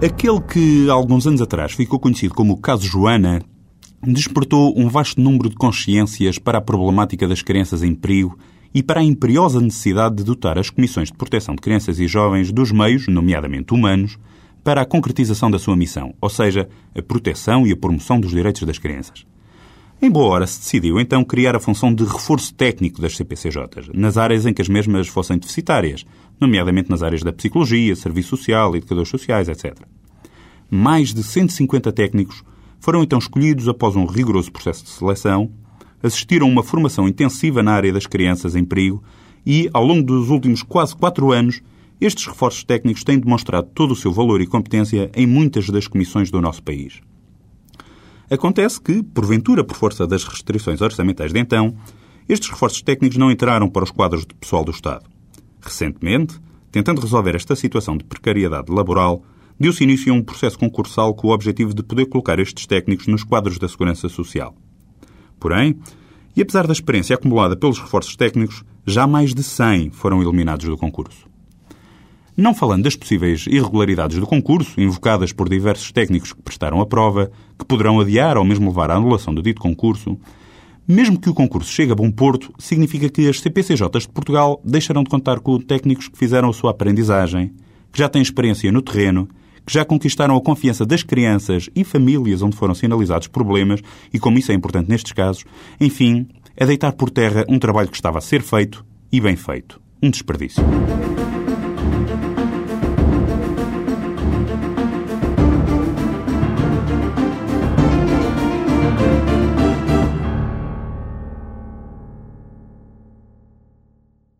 Aquele que, alguns anos atrás, ficou conhecido como o caso Joana, despertou um vasto número de consciências para a problemática das crianças em perigo e para a imperiosa necessidade de dotar as Comissões de Proteção de Crianças e Jovens dos meios, nomeadamente humanos, para a concretização da sua missão, ou seja, a proteção e a promoção dos direitos das crianças. Em boa hora se decidiu então criar a função de reforço técnico das CPCJs, nas áreas em que as mesmas fossem deficitárias, nomeadamente nas áreas da psicologia, serviço social, educadores sociais, etc. Mais de 150 técnicos foram então escolhidos após um rigoroso processo de seleção, assistiram a uma formação intensiva na área das crianças em perigo e, ao longo dos últimos quase quatro anos, estes reforços técnicos têm demonstrado todo o seu valor e competência em muitas das comissões do nosso país. Acontece que, porventura por força das restrições orçamentais de então, estes reforços técnicos não entraram para os quadros de pessoal do Estado. Recentemente, tentando resolver esta situação de precariedade laboral, deu-se início a um processo concursal com o objetivo de poder colocar estes técnicos nos quadros da Segurança Social. Porém, e apesar da experiência acumulada pelos reforços técnicos, já mais de 100 foram eliminados do concurso. Não falando das possíveis irregularidades do concurso, invocadas por diversos técnicos que prestaram a prova, que poderão adiar ou mesmo levar à anulação do dito concurso, mesmo que o concurso chegue a bom porto, significa que as CPCJs de Portugal deixarão de contar com técnicos que fizeram a sua aprendizagem, que já têm experiência no terreno, que já conquistaram a confiança das crianças e famílias onde foram sinalizados problemas, e como isso é importante nestes casos, enfim, é deitar por terra um trabalho que estava a ser feito e bem feito. Um desperdício.